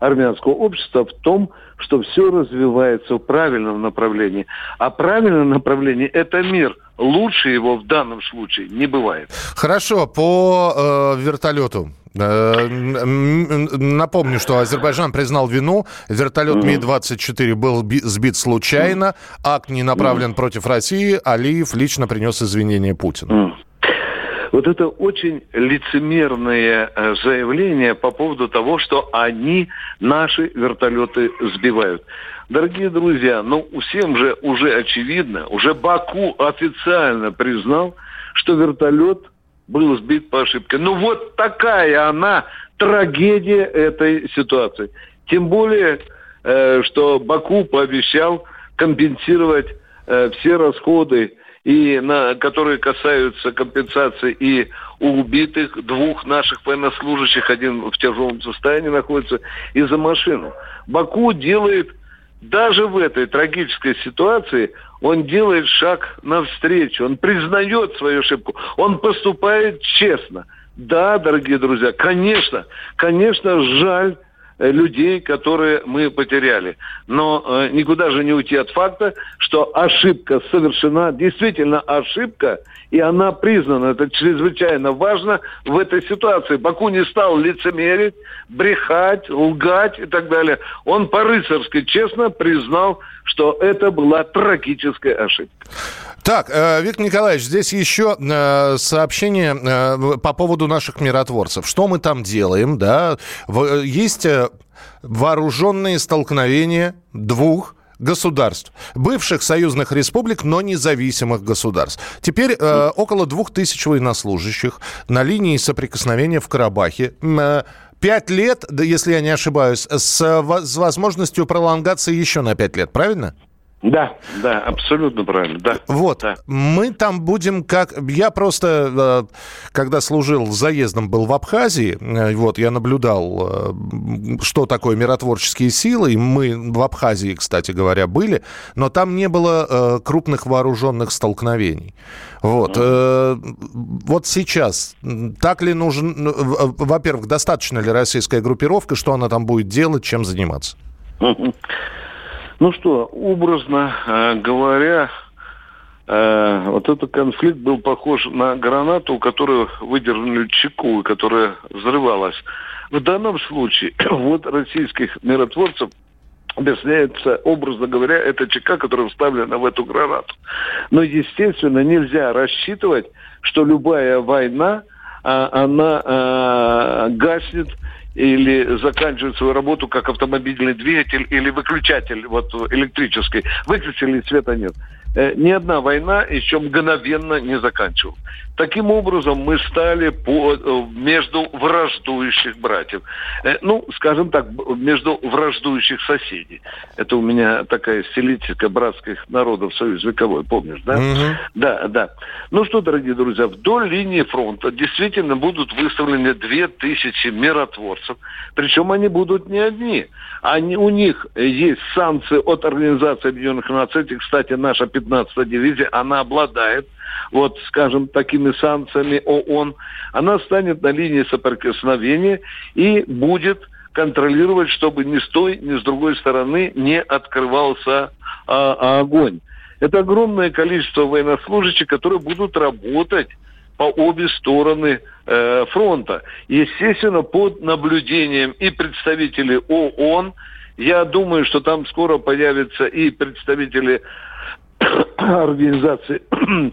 армянского общества в том, что все развивается в правильном направлении. А правильное направление – это мир. Лучше его в данном случае не бывает. Хорошо, по э, вертолету. Э, напомню, что Азербайджан признал вину. Вертолет Ми-24 был сбит случайно. Акт не направлен против России. Алиев лично принес извинения Путину. Вот это очень лицемерное э, заявление по поводу того, что они наши вертолеты сбивают. Дорогие друзья, ну всем же уже очевидно, уже Баку официально признал, что вертолет был сбит по ошибке. Ну вот такая она трагедия этой ситуации. Тем более, э, что Баку пообещал компенсировать э, все расходы и на, которые касаются компенсации и у убитых двух наших военнослужащих, один в тяжелом состоянии находится, и за машину. Баку делает даже в этой трагической ситуации он делает шаг навстречу, он признает свою ошибку, он поступает честно. Да, дорогие друзья, конечно, конечно, жаль людей, которые мы потеряли. Но э, никуда же не уйти от факта, что ошибка совершена, действительно ошибка, и она признана. Это чрезвычайно важно в этой ситуации. Баку не стал лицемерить, брехать, лгать и так далее. Он по-рыцарски честно признал, что это была трагическая ошибка. Так, э, Виктор Николаевич, здесь еще э, сообщение э, по поводу наших миротворцев. Что мы там делаем, да? Есть вооруженные столкновения двух государств, бывших союзных республик, но независимых государств. Теперь э, около двух тысяч военнослужащих на линии соприкосновения в Карабахе. Пять лет, если я не ошибаюсь, с, с возможностью пролонгации еще на пять лет, правильно? Да, да, абсолютно правильно, да. Вот, да. мы там будем как... Я просто, э, когда служил заездом, был в Абхазии, э, вот, я наблюдал, э, что такое миротворческие силы, и мы в Абхазии, кстати говоря, были, но там не было крупных вооруженных столкновений. Вот, вот сейчас, так ли нужен... Во-первых, достаточно ли российская группировка, что она там будет делать, чем заниматься? Ну что, образно э, говоря, э, вот этот конфликт был похож на гранату, которую выдернули чеку, которая взрывалась. В данном случае вот российских миротворцев объясняется, образно говоря, это ЧК, которая вставлена в эту гранату. Но, естественно, нельзя рассчитывать, что любая война, а, она а, гаснет или заканчивает свою работу как автомобильный двигатель или выключатель вот электрический. Выключили, света нет. Э, ни одна война еще мгновенно не заканчивалась. Таким образом, мы стали по, э, между враждующих братьев. Э, ну, скажем так, между враждующих соседей. Это у меня такая стилистика братских народов Союз вековой, помнишь, да? Угу. Да, да. Ну что, дорогие друзья, вдоль линии фронта действительно будут выставлены две тысячи миротворцев. Причем они будут не одни. Они, у них есть санкции от Организации Объединенных Наций. Это, кстати, наша 15-я дивизия, она обладает, вот, скажем, такими санкциями ООН. Она станет на линии соприкосновения и будет контролировать, чтобы ни с той, ни с другой стороны не открывался а, а огонь. Это огромное количество военнослужащих, которые будут работать по обе стороны э, фронта. Естественно, под наблюдением и представителей ООН, я думаю, что там скоро появятся и представители организации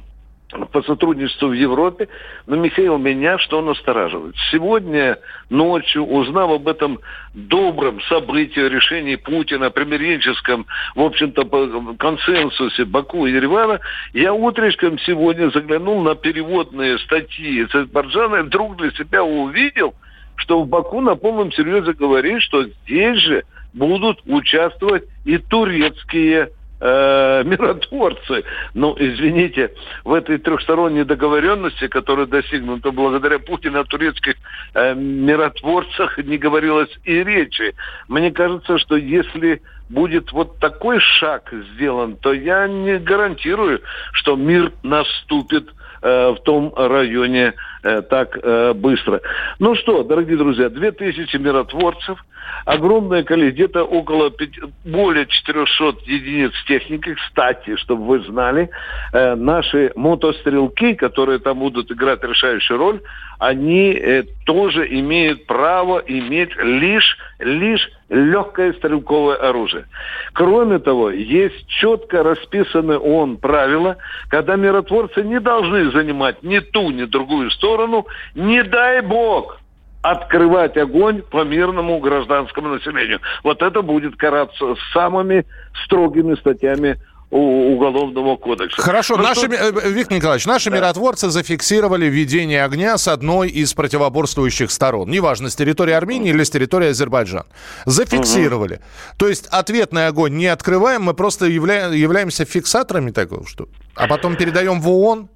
по сотрудничеству в Европе. Но, Михаил, меня что настораживает? Сегодня ночью, узнав об этом добром событии, решении Путина, примиренческом, в общем-то, консенсусе Баку и Еревана, я утречком сегодня заглянул на переводные статьи Азербайджана и вдруг для себя увидел, что в Баку на полном серьезе говорит, что здесь же будут участвовать и турецкие э, миротворцы. Ну, извините, в этой трехсторонней договоренности, которая достигнута благодаря Путину о турецких э, миротворцах, не говорилось и речи. Мне кажется, что если будет вот такой шаг сделан, то я не гарантирую, что мир наступит в том районе э, так э, быстро. Ну что, дорогие друзья, 2000 миротворцев, огромное количество, где-то около 5, более 400 единиц техники. Кстати, чтобы вы знали, э, наши мотострелки, которые там будут играть решающую роль, они э, тоже имеют право иметь лишь, лишь легкое стрелковое оружие. Кроме того, есть четко расписаны ООН правила, когда миротворцы не должны занимать ни ту, ни другую сторону, не дай бог, открывать огонь по мирному гражданскому населению. Вот это будет караться самыми строгими статьями Уголовного кодекса. Хорошо, ну, наши, что... Э, Виктор Николаевич, наши да. миротворцы зафиксировали ведение огня с одной из противоборствующих сторон. Неважно, с территории Армении или с территории Азербайджана. Зафиксировали. Угу. То есть ответный огонь не открываем, мы просто явля... являемся фиксаторами такого, что... А потом передаем в ООН?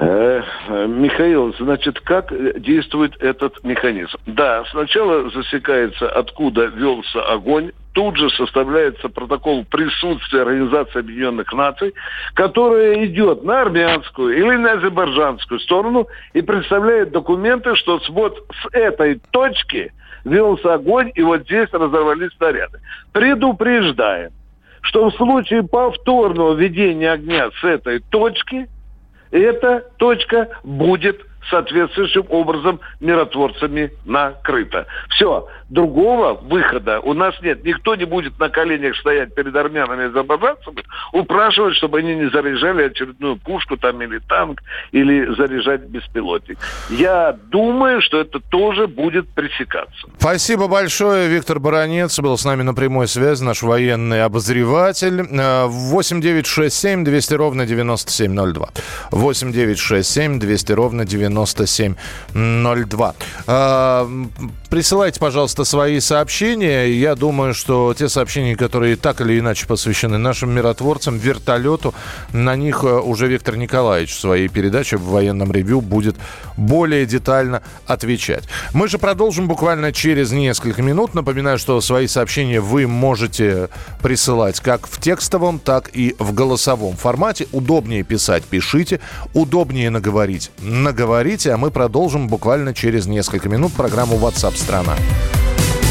Э, Михаил, значит, как действует этот механизм? Да, сначала засекается, откуда велся огонь, тут же составляется протокол присутствия Организации Объединенных Наций, которая идет на армянскую или на азербайджанскую сторону и представляет документы, что вот с этой точки велся огонь, и вот здесь разорвались снаряды. Предупреждаем, что в случае повторного ведения огня с этой точки, эта точка будет соответствующим образом миротворцами накрыта. Все, другого выхода у нас нет. Никто не будет на коленях стоять перед армянами и азербайджанцами, упрашивать, чтобы они не заряжали очередную пушку там или танк, или заряжать беспилотник. Я думаю, что это тоже будет пресекаться. Спасибо большое. Виктор Баранец был с нами на прямой связи, наш военный обозреватель. 8 9 6 7 200 ровно 9702. 8 9 6 7 200 ровно 9702. Присылайте, пожалуйста, свои сообщения. Я думаю, что те сообщения, которые так или иначе посвящены нашим миротворцам, вертолету, на них э, уже Виктор Николаевич в своей передаче в военном ревю будет более детально отвечать. Мы же продолжим буквально через несколько минут. Напоминаю, что свои сообщения вы можете присылать как в текстовом, так и в голосовом формате. Удобнее писать – пишите. Удобнее наговорить – наговорите. А мы продолжим буквально через несколько минут программу WhatsApp страна.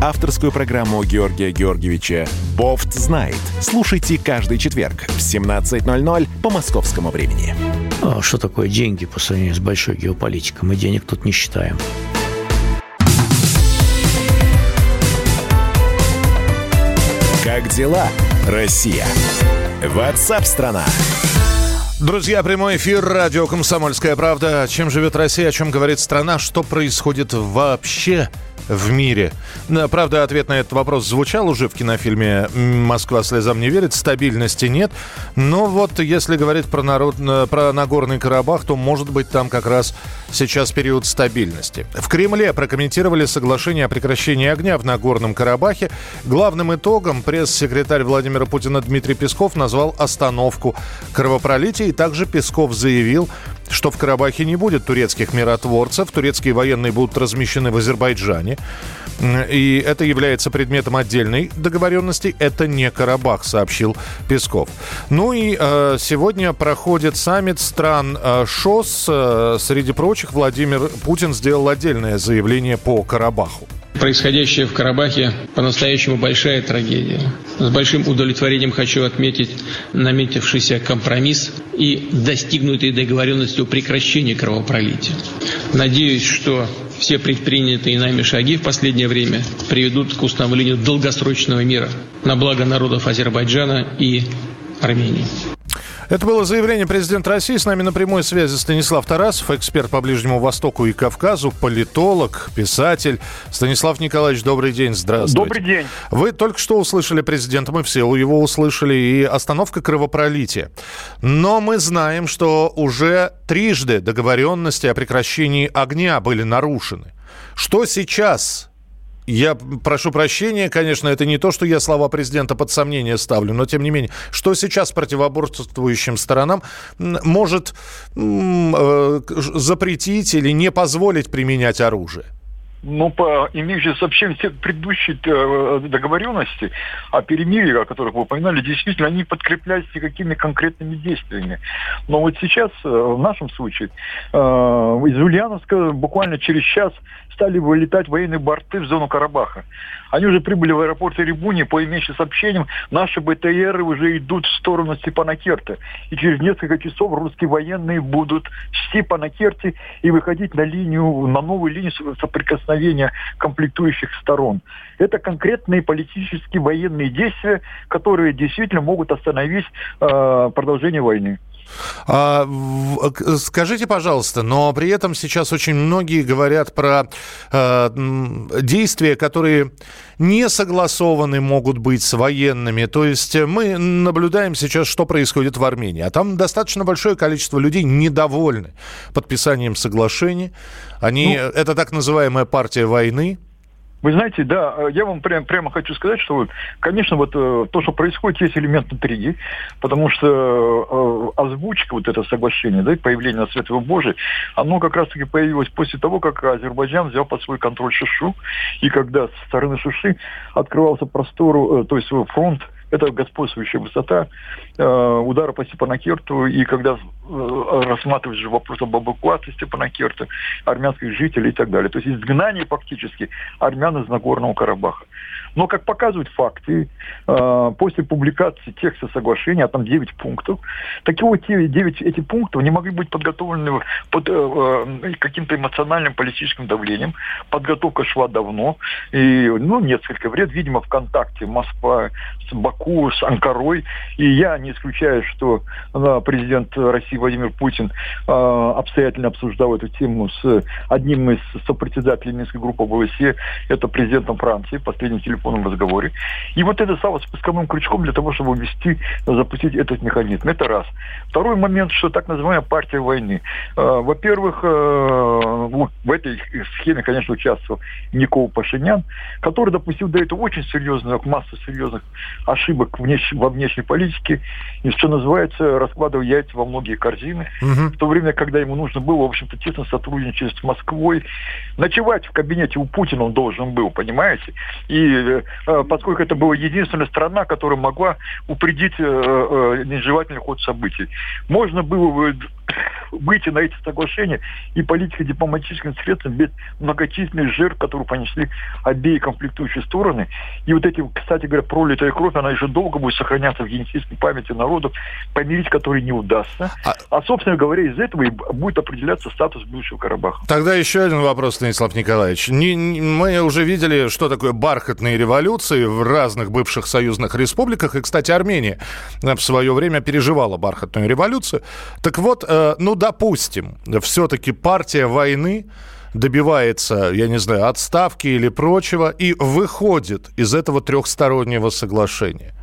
Авторскую программу Георгия Георгиевича «Бофт знает». Слушайте каждый четверг в 17.00 по московскому времени. А что такое деньги по сравнению с большой геополитикой? Мы денег тут не считаем. Как дела, Россия? Ватсап-страна! Друзья, прямой эфир, радио «Комсомольская правда». Чем живет Россия, о чем говорит страна, что происходит вообще в мире? Правда, ответ на этот вопрос звучал уже в кинофильме «Москва слезам не верит». Стабильности нет. Но вот если говорить про, народ, про Нагорный Карабах, то, может быть, там как раз сейчас период стабильности. В Кремле прокомментировали соглашение о прекращении огня в Нагорном Карабахе. Главным итогом пресс-секретарь Владимира Путина Дмитрий Песков назвал остановку кровопролития. И также Песков заявил, что в Карабахе не будет турецких миротворцев. Турецкие военные будут размещены в Азербайджане. И это является предметом отдельной договоренности. Это не Карабах, сообщил Песков. Ну и э, сегодня проходит саммит стран э, ШОС. Э, среди прочих Владимир Путин сделал отдельное заявление по Карабаху. Происходящее в Карабахе по-настоящему большая трагедия. С большим удовлетворением хочу отметить наметившийся компромисс и достигнутые договоренности о прекращении кровопролития. Надеюсь, что все предпринятые нами шаги в последнее время приведут к установлению долгосрочного мира на благо народов Азербайджана и Армении. Это было заявление президента России. С нами на прямой связи Станислав Тарасов, эксперт по Ближнему Востоку и Кавказу, политолог, писатель. Станислав Николаевич, добрый день, здравствуйте. Добрый день. Вы только что услышали президента, мы все его услышали, и остановка кровопролития. Но мы знаем, что уже трижды договоренности о прекращении огня были нарушены. Что сейчас я прошу прощения, конечно, это не то, что я слова президента под сомнение ставлю, но тем не менее, что сейчас противоборствующим сторонам может э, запретить или не позволить применять оружие? ну, по имеющим сообщениям всех предыдущих э, договоренностей о перемирии, о которых вы упоминали, действительно, они подкреплялись какими конкретными действиями. Но вот сейчас, э, в нашем случае, э, из Ульяновска буквально через час стали вылетать военные борты в зону Карабаха. Они уже прибыли в аэропорт Ирибуни, по имеющим сообщениям, наши БТРы уже идут в сторону Степанакерта. И через несколько часов русские военные будут в Степанакерте и выходить на линию, на новую линию соприкосновения комплектующих сторон. Это конкретные политические военные действия, которые действительно могут остановить э, продолжение войны. А, скажите, пожалуйста, но при этом сейчас очень многие говорят про э, действия, которые не согласованы могут быть с военными. То есть мы наблюдаем сейчас, что происходит в Армении. А там достаточно большое количество людей недовольны подписанием соглашений. Они, ну, это так называемая партия войны. Вы знаете, да, э, я вам прям, прямо хочу сказать, что, конечно, вот э, то, что происходит, есть элемент интриги, потому что э, озвучка, вот это соглашение, да, появление на свет Божий, оно как раз-таки появилось после того, как Азербайджан взял под свой контроль Шишу, и когда со стороны Шиши открывался простор, то есть фронт это господствующая высота э, удара по Степанакерту. И когда э, рассматриваешь же вопрос об эвакуации Степанакерта, армянских жителей и так далее. То есть изгнание фактически армян из Нагорного Карабаха. Но, как показывают факты, э, после публикации текста соглашения, а там 9 пунктов, такие вот 9 эти пунктов не могли быть подготовлены под э, каким-то эмоциональным политическим давлением. Подготовка шла давно, и, ну, несколько лет, видимо, ВКонтакте, Москва, с Баку, с Анкарой, и я не исключаю, что президент России Владимир Путин обстоятельно обсуждал эту тему с одним из сопредседателей Минской группы ОБСЕ, это президентом Франции, последним телефоном телефонном разговоре. И вот это стало спусковым крючком для того, чтобы ввести, запустить этот механизм. Это раз. Второй момент, что так называемая партия войны. Э, во-первых, э, в этой схеме, конечно, участвовал Никол Пашинян, который допустил до этого очень серьезную, массу серьезных ошибок внеш... во внешней политике, и, что называется, раскладывал яйца во многие корзины, угу. в то время, когда ему нужно было, в общем-то, тесно сотрудничать с Москвой. Ночевать в кабинете у Путина он должен был, понимаете? И Э, поскольку это была единственная страна, которая могла упредить э, э, нежелательный ход событий. Можно было выйти на эти соглашения и политико-дипломатическим средством без многочисленных жертв, которые понесли обеи конфликтующие стороны. И вот эти, кстати говоря, пролитая кровь, она еще долго будет сохраняться в генетической памяти народов, помирить которые не удастся. А, а собственно говоря, из этого и будет определяться статус будущего Карабаха. Тогда еще один вопрос, Станислав Николаевич. Не, не, мы уже видели, что такое бархатные революции в разных бывших союзных республиках. И, кстати, Армения в свое время переживала бархатную революцию. Так вот, э, ну, допустим, все-таки партия войны добивается, я не знаю, отставки или прочего и выходит из этого трехстороннего соглашения.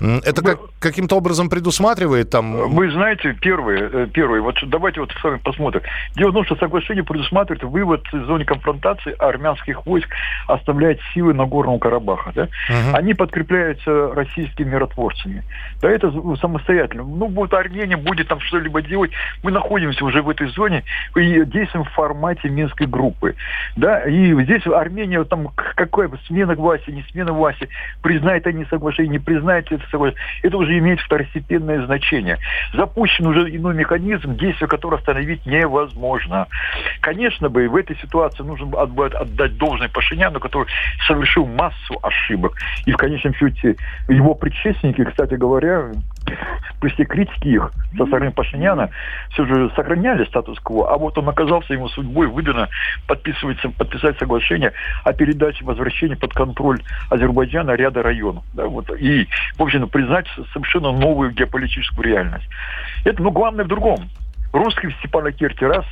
Это как, каким-то образом предусматривает там... Вы знаете, первый, э, первый, вот давайте вот с вами посмотрим. Дело в том, что соглашение предусматривает вывод из зоны конфронтации армянских войск, оставляет силы на Нагорного Карабаха. Да? Uh-huh. Они подкрепляются российскими миротворцами. Да, это самостоятельно. Ну, вот Армения будет там что-либо делать. Мы находимся уже в этой зоне и действуем в формате Минской группы. Да, и здесь Армения, там, какая смена власти, не смена власти, признает они соглашение, не признает это соглашение. Это уже имеет второстепенное значение. Запущен уже иной механизм, действия которого остановить невозможно. Конечно бы в этой ситуации нужно было отдать должное Пашиняну, который совершил массу ошибок. И в конечном счете его предшественники, кстати говоря, при всей критике их со стороны Пашиняна все же сохраняли статус-кво, а вот он оказался ему судьбой выдано подписывать, подписать соглашение о передаче возвращения под контроль Азербайджана ряда районов. Да, вот, и, в общем, признать совершенно новую геополитическую реальность. Это, ну, главное в другом. Русский в Степанакерте раз,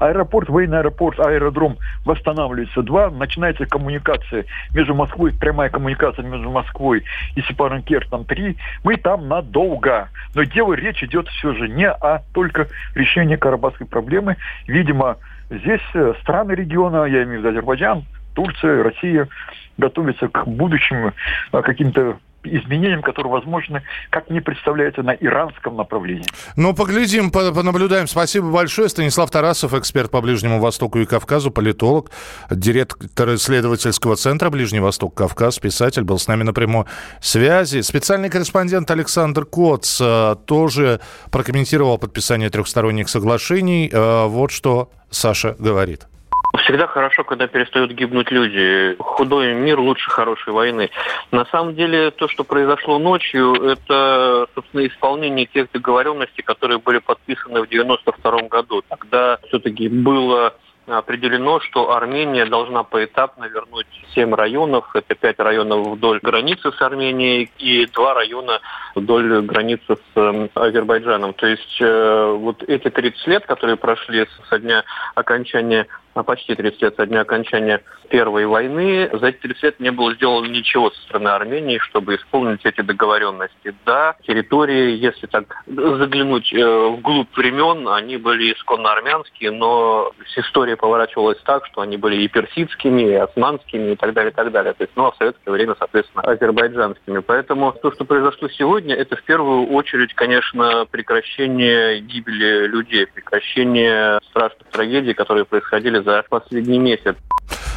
аэропорт, военный аэропорт, аэродром восстанавливается два, начинается коммуникация между Москвой, прямая коммуникация между Москвой и Степанакертом три. Мы там надолго. Но дело, речь идет все же не о только решении карабахской проблемы. Видимо, здесь э, страны региона, я имею в виду Азербайджан, Турция, Россия, готовятся к будущим э, каким-то изменениям, которые возможны, как мне представляется, на иранском направлении. Ну, поглядим, понаблюдаем. Спасибо большое. Станислав Тарасов, эксперт по Ближнему Востоку и Кавказу, политолог, директор исследовательского центра Ближний Восток, Кавказ, писатель, был с нами на прямой связи. Специальный корреспондент Александр Коц э, тоже прокомментировал подписание трехсторонних соглашений. Э, вот что Саша говорит. Всегда хорошо, когда перестают гибнуть люди. Худой мир лучше хорошей войны. На самом деле, то, что произошло ночью, это, собственно, исполнение тех договоренностей, которые были подписаны в 92 году. Тогда все-таки было определено, что Армения должна поэтапно вернуть 7 районов. Это 5 районов вдоль границы с Арменией и 2 района вдоль границы с э, Азербайджаном. То есть э, вот эти 30 лет, которые прошли со дня окончания почти 30 лет со дня окончания Первой войны. За эти 30 лет не было сделано ничего со стороны Армении, чтобы исполнить эти договоренности. Да, территории, если так заглянуть э, вглубь времен, они были исконно армянские, но история поворачивалась так, что они были и персидскими, и османскими, и так далее, и так далее. То есть, ну, а в советское время, соответственно, азербайджанскими. Поэтому то, что произошло сегодня, это в первую очередь, конечно, прекращение гибели людей, прекращение страшных трагедий, которые происходили за последний месяц.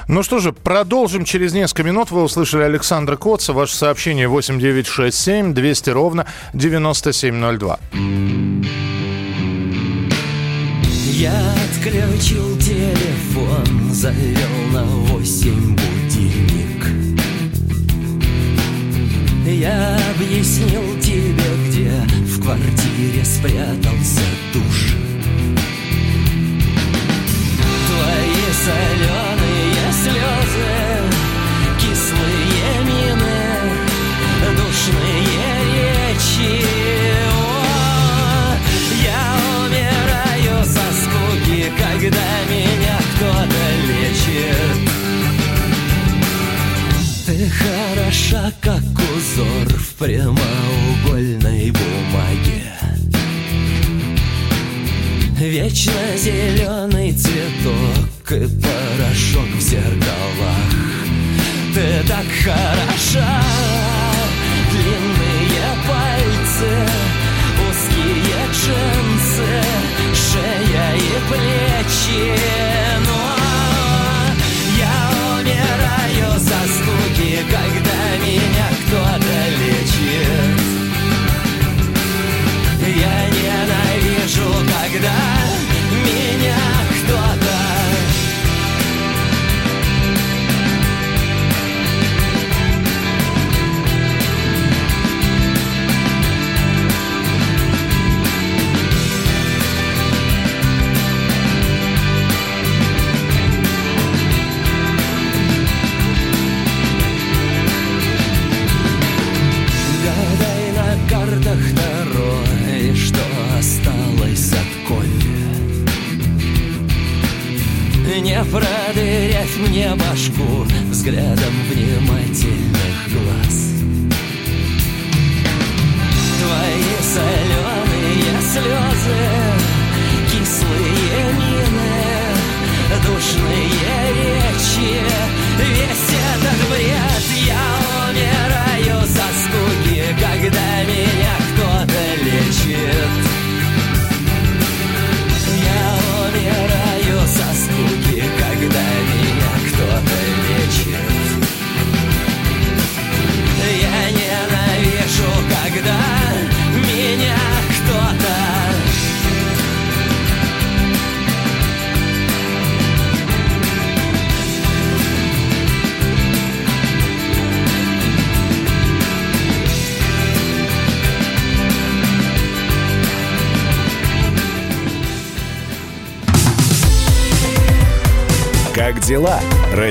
Ну что же, продолжим через несколько минут. Вы услышали Александра Коца. Ваше сообщение 8967 200 ровно 9702. Я отключил телефон, завел на 8 будильник. Я объяснил тебе, где в квартире спрятался душ. Соленые слезы, кислые мины, душные речи. О, я умираю со скуки, когда меня кто-то лечит. Ты хороша, как узор в прямоугольной бумаге. Вечно зеленый цветок и порошок в зеркалах. Ты так хороша. Длинные пальцы, узкие джинсы Шея и плечи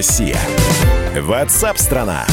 Россия? Ватсап-страна! страна